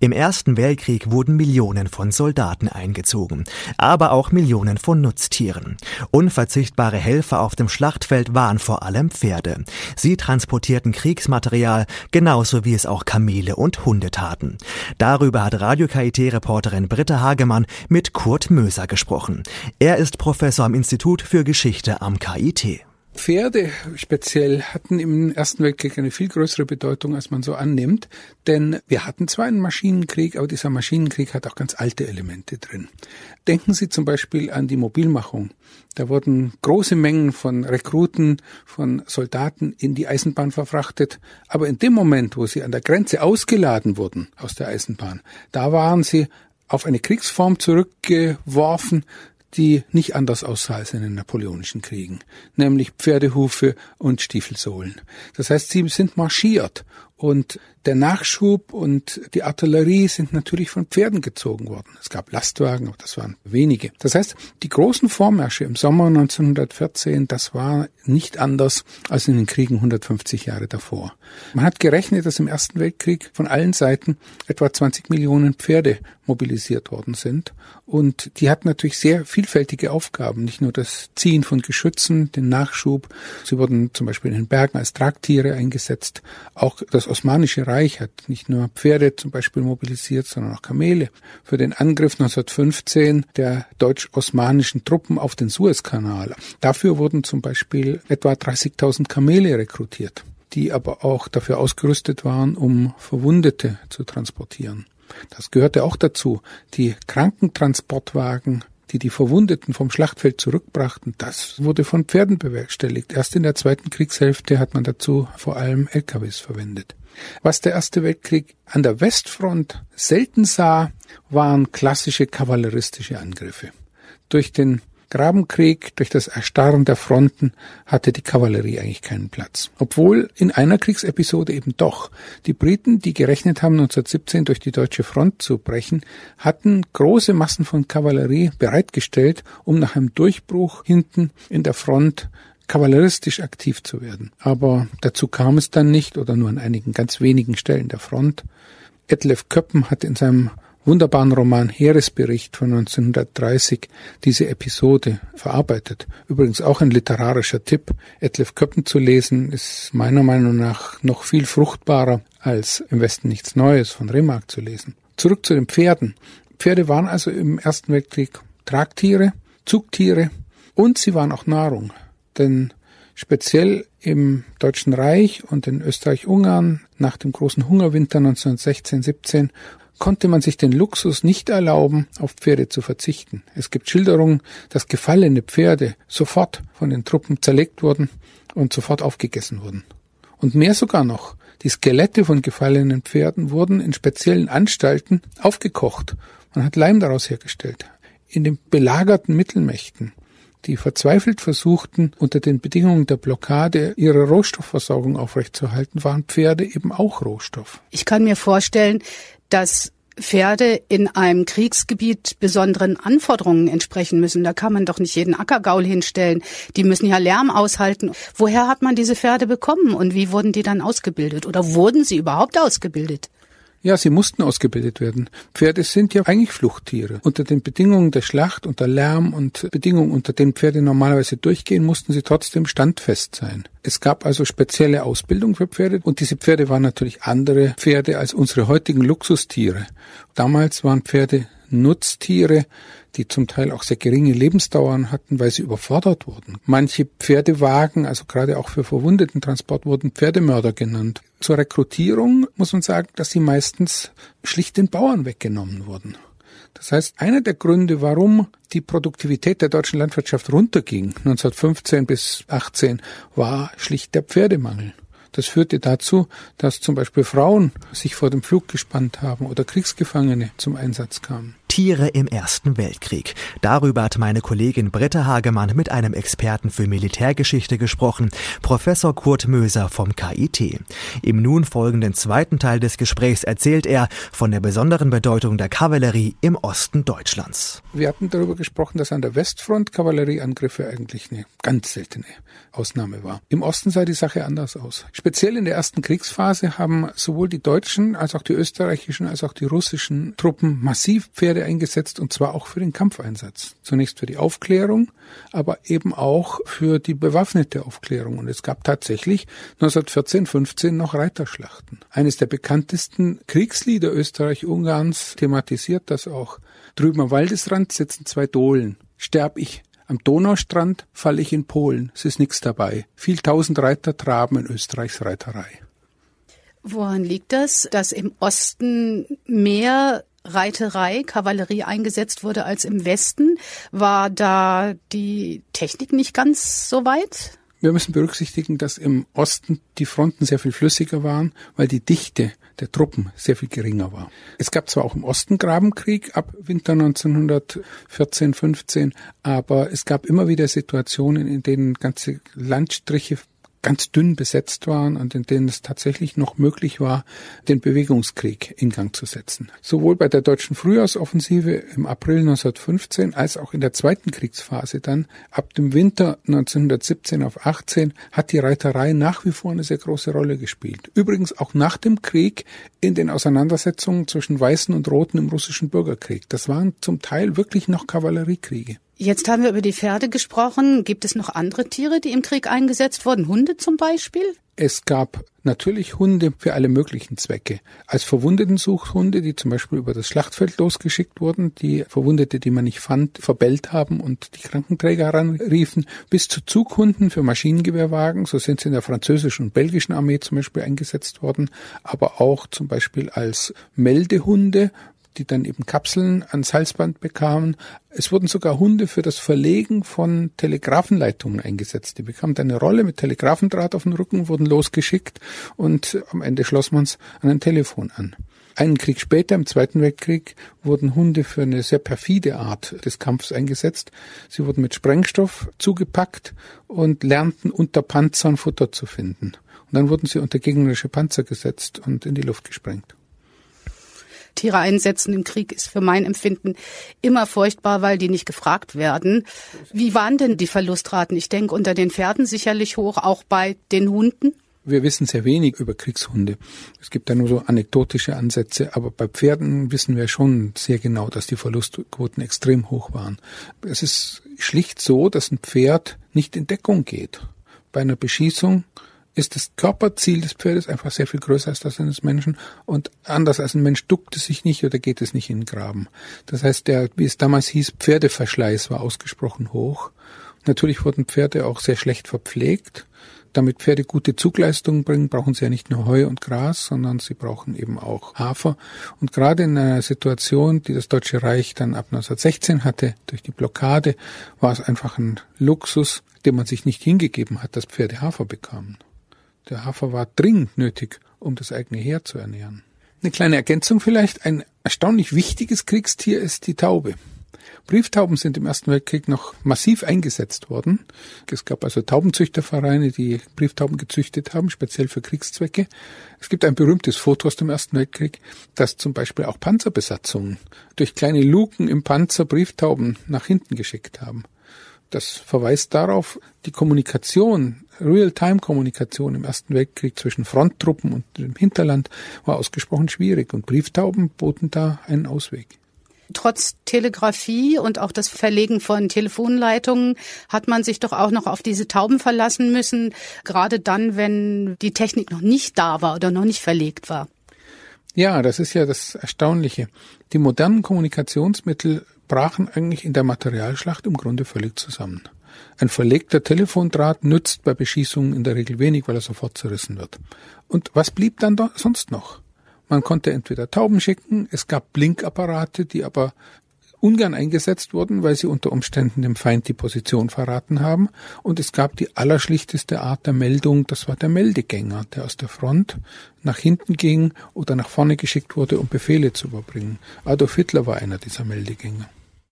Im Ersten Weltkrieg wurden Millionen von Soldaten eingezogen, aber auch Millionen von Nutztieren. Unverzichtbare Helfer auf dem Schlachtfeld waren vor allem Pferde. Sie transportierten Kriegsmaterial, genauso wie es auch Kamele und Hunde taten. Darüber hat Radio KIT-Reporterin Britta Hagemann mit Kurt Möser gesprochen. Er ist Professor am Institut für Geschichte am KIT. Pferde speziell hatten im Ersten Weltkrieg eine viel größere Bedeutung, als man so annimmt. Denn wir hatten zwar einen Maschinenkrieg, aber dieser Maschinenkrieg hat auch ganz alte Elemente drin. Denken Sie zum Beispiel an die Mobilmachung. Da wurden große Mengen von Rekruten, von Soldaten in die Eisenbahn verfrachtet. Aber in dem Moment, wo sie an der Grenze ausgeladen wurden aus der Eisenbahn, da waren sie auf eine Kriegsform zurückgeworfen, die nicht anders aussah als in den napoleonischen Kriegen, nämlich Pferdehufe und Stiefelsohlen. Das heißt, sie sind marschiert und der Nachschub und die Artillerie sind natürlich von Pferden gezogen worden. Es gab Lastwagen, aber das waren wenige. Das heißt, die großen Vormärsche im Sommer 1914, das war nicht anders als in den Kriegen 150 Jahre davor. Man hat gerechnet, dass im Ersten Weltkrieg von allen Seiten etwa 20 Millionen Pferde mobilisiert worden sind. Und die hatten natürlich sehr vielfältige Aufgaben. Nicht nur das Ziehen von Geschützen, den Nachschub. Sie wurden zum Beispiel in den Bergen als Tragtiere eingesetzt. Auch das Osmanische Reich hat nicht nur Pferde zum Beispiel mobilisiert, sondern auch Kamele. Für den Angriff 1915 der deutsch-osmanischen Truppen auf den Suezkanal. Dafür wurden zum Beispiel etwa 30.000 Kamele rekrutiert, die aber auch dafür ausgerüstet waren, um Verwundete zu transportieren. Das gehörte auch dazu. Die Krankentransportwagen die die Verwundeten vom Schlachtfeld zurückbrachten, das wurde von Pferden bewerkstelligt. Erst in der zweiten Kriegshälfte hat man dazu vor allem LKWs verwendet. Was der Erste Weltkrieg an der Westfront selten sah, waren klassische kavalleristische Angriffe. Durch den Grabenkrieg, durch das Erstarren der Fronten hatte die Kavallerie eigentlich keinen Platz. Obwohl in einer Kriegsepisode eben doch. Die Briten, die gerechnet haben, 1917 durch die deutsche Front zu brechen, hatten große Massen von Kavallerie bereitgestellt, um nach einem Durchbruch hinten in der Front kavalleristisch aktiv zu werden. Aber dazu kam es dann nicht oder nur an einigen ganz wenigen Stellen der Front. Etlef Köppen hat in seinem wunderbaren Roman Heeresbericht von 1930 diese Episode verarbeitet. Übrigens auch ein literarischer Tipp. Etlef Köppen zu lesen ist meiner Meinung nach noch viel fruchtbarer als im Westen nichts Neues von Remark zu lesen. Zurück zu den Pferden. Pferde waren also im Ersten Weltkrieg Tragtiere, Zugtiere und sie waren auch Nahrung denn speziell im Deutschen Reich und in Österreich-Ungarn nach dem großen Hungerwinter 1916-17 konnte man sich den Luxus nicht erlauben, auf Pferde zu verzichten. Es gibt Schilderungen, dass gefallene Pferde sofort von den Truppen zerlegt wurden und sofort aufgegessen wurden. Und mehr sogar noch, die Skelette von gefallenen Pferden wurden in speziellen Anstalten aufgekocht. Man hat Leim daraus hergestellt. In den belagerten Mittelmächten die verzweifelt versuchten, unter den Bedingungen der Blockade ihre Rohstoffversorgung aufrechtzuerhalten, waren Pferde eben auch Rohstoff. Ich kann mir vorstellen, dass Pferde in einem Kriegsgebiet besonderen Anforderungen entsprechen müssen. Da kann man doch nicht jeden Ackergaul hinstellen. Die müssen ja Lärm aushalten. Woher hat man diese Pferde bekommen und wie wurden die dann ausgebildet? Oder wurden sie überhaupt ausgebildet? Ja, sie mussten ausgebildet werden. Pferde sind ja eigentlich Fluchttiere. Unter den Bedingungen der Schlacht, unter Lärm und Bedingungen, unter denen Pferde normalerweise durchgehen, mussten sie trotzdem standfest sein. Es gab also spezielle Ausbildung für Pferde und diese Pferde waren natürlich andere Pferde als unsere heutigen Luxustiere. Damals waren Pferde Nutztiere, die zum Teil auch sehr geringe Lebensdauern hatten, weil sie überfordert wurden. Manche Pferdewagen, also gerade auch für Verwundetentransport, wurden Pferdemörder genannt. Zur Rekrutierung muss man sagen, dass sie meistens schlicht den Bauern weggenommen wurden. Das heißt, einer der Gründe, warum die Produktivität der deutschen Landwirtschaft runterging, 1915 bis 18, war schlicht der Pferdemangel. Das führte dazu, dass zum Beispiel Frauen sich vor dem Flug gespannt haben oder Kriegsgefangene zum Einsatz kamen. Tiere im Ersten Weltkrieg. Darüber hat meine Kollegin Britta Hagemann mit einem Experten für Militärgeschichte gesprochen, Professor Kurt Möser vom KIT. Im nun folgenden zweiten Teil des Gesprächs erzählt er von der besonderen Bedeutung der Kavallerie im Osten Deutschlands. Wir hatten darüber gesprochen, dass an der Westfront Kavallerieangriffe eigentlich eine ganz seltene Ausnahme war. Im Osten sah die Sache anders aus. Speziell in der ersten Kriegsphase haben sowohl die deutschen als auch die österreichischen als auch die russischen Truppen massiv Pferde eingesetzt und zwar auch für den Kampfeinsatz. Zunächst für die Aufklärung, aber eben auch für die bewaffnete Aufklärung. Und es gab tatsächlich 1914, 15 noch Reiterschlachten. Eines der bekanntesten Kriegslieder Österreich-Ungarns thematisiert das auch. Drüben am Waldesrand sitzen zwei Dohlen. Sterb ich am Donaustrand fall ich in Polen, es ist nichts dabei. Viel tausend Reiter traben in Österreichs Reiterei. Woran liegt das, dass im Osten mehr Reiterei, Kavallerie eingesetzt wurde als im Westen. War da die Technik nicht ganz so weit? Wir müssen berücksichtigen, dass im Osten die Fronten sehr viel flüssiger waren, weil die Dichte der Truppen sehr viel geringer war. Es gab zwar auch im Osten Grabenkrieg ab Winter 1914, 15, aber es gab immer wieder Situationen, in denen ganze Landstriche ganz dünn besetzt waren und in denen es tatsächlich noch möglich war, den Bewegungskrieg in Gang zu setzen. Sowohl bei der deutschen Frühjahrsoffensive im April 1915 als auch in der zweiten Kriegsphase dann ab dem Winter 1917 auf 18 hat die Reiterei nach wie vor eine sehr große Rolle gespielt. Übrigens auch nach dem Krieg in den Auseinandersetzungen zwischen Weißen und Roten im russischen Bürgerkrieg. Das waren zum Teil wirklich noch Kavalleriekriege. Jetzt haben wir über die Pferde gesprochen. Gibt es noch andere Tiere, die im Krieg eingesetzt wurden? Hunde zum Beispiel? Es gab natürlich Hunde für alle möglichen Zwecke. Als Verwundetensuchhunde, die zum Beispiel über das Schlachtfeld losgeschickt wurden, die Verwundete, die man nicht fand, verbellt haben und die Krankenträger heranriefen, bis zu Zughunden für Maschinengewehrwagen, so sind sie in der französischen und belgischen Armee zum Beispiel eingesetzt worden, aber auch zum Beispiel als Meldehunde, die dann eben Kapseln ans Halsband bekamen. Es wurden sogar Hunde für das Verlegen von Telegrafenleitungen eingesetzt. Die bekamen eine Rolle mit Telegrafendraht auf dem Rücken, wurden losgeschickt und am Ende schloss man es an ein Telefon an. Einen Krieg später, im Zweiten Weltkrieg, wurden Hunde für eine sehr perfide Art des Kampfs eingesetzt. Sie wurden mit Sprengstoff zugepackt und lernten unter Panzern Futter zu finden. Und dann wurden sie unter gegnerische Panzer gesetzt und in die Luft gesprengt. Tiere einsetzen im Krieg ist für mein Empfinden immer furchtbar, weil die nicht gefragt werden. Wie waren denn die Verlustraten? Ich denke unter den Pferden sicherlich hoch, auch bei den Hunden. Wir wissen sehr wenig über Kriegshunde. Es gibt da nur so anekdotische Ansätze, aber bei Pferden wissen wir schon sehr genau, dass die Verlustquoten extrem hoch waren. Es ist schlicht so, dass ein Pferd nicht in Deckung geht. Bei einer Beschießung ist das Körperziel des Pferdes einfach sehr viel größer als das eines Menschen und anders als ein Mensch duckt es sich nicht oder geht es nicht in den Graben. Das heißt, der, wie es damals hieß, Pferdeverschleiß war ausgesprochen hoch. Natürlich wurden Pferde auch sehr schlecht verpflegt. Damit Pferde gute Zugleistungen bringen, brauchen sie ja nicht nur Heu und Gras, sondern sie brauchen eben auch Hafer. Und gerade in einer Situation, die das Deutsche Reich dann ab 1916 hatte, durch die Blockade, war es einfach ein Luxus, dem man sich nicht hingegeben hat, dass Pferde Hafer bekamen. Der Hafer war dringend nötig, um das eigene Heer zu ernähren. Eine kleine Ergänzung vielleicht. Ein erstaunlich wichtiges Kriegstier ist die Taube. Brieftauben sind im Ersten Weltkrieg noch massiv eingesetzt worden. Es gab also Taubenzüchtervereine, die Brieftauben gezüchtet haben, speziell für Kriegszwecke. Es gibt ein berühmtes Foto aus dem Ersten Weltkrieg, dass zum Beispiel auch Panzerbesatzungen durch kleine Luken im Panzer Brieftauben nach hinten geschickt haben. Das verweist darauf, die Kommunikation, Real-Time-Kommunikation im Ersten Weltkrieg zwischen Fronttruppen und dem Hinterland war ausgesprochen schwierig und Brieftauben boten da einen Ausweg. Trotz Telegrafie und auch das Verlegen von Telefonleitungen hat man sich doch auch noch auf diese Tauben verlassen müssen, gerade dann, wenn die Technik noch nicht da war oder noch nicht verlegt war. Ja, das ist ja das Erstaunliche. Die modernen Kommunikationsmittel brachen eigentlich in der Materialschlacht im Grunde völlig zusammen. Ein verlegter Telefondraht nützt bei Beschießungen in der Regel wenig, weil er sofort zerrissen wird. Und was blieb dann da sonst noch? Man konnte entweder Tauben schicken, es gab Blinkapparate, die aber ungern eingesetzt wurden, weil sie unter Umständen dem Feind die Position verraten haben. Und es gab die allerschlichteste Art der Meldung, das war der Meldegänger, der aus der Front nach hinten ging oder nach vorne geschickt wurde, um Befehle zu überbringen. Adolf Hitler war einer dieser Meldegänger.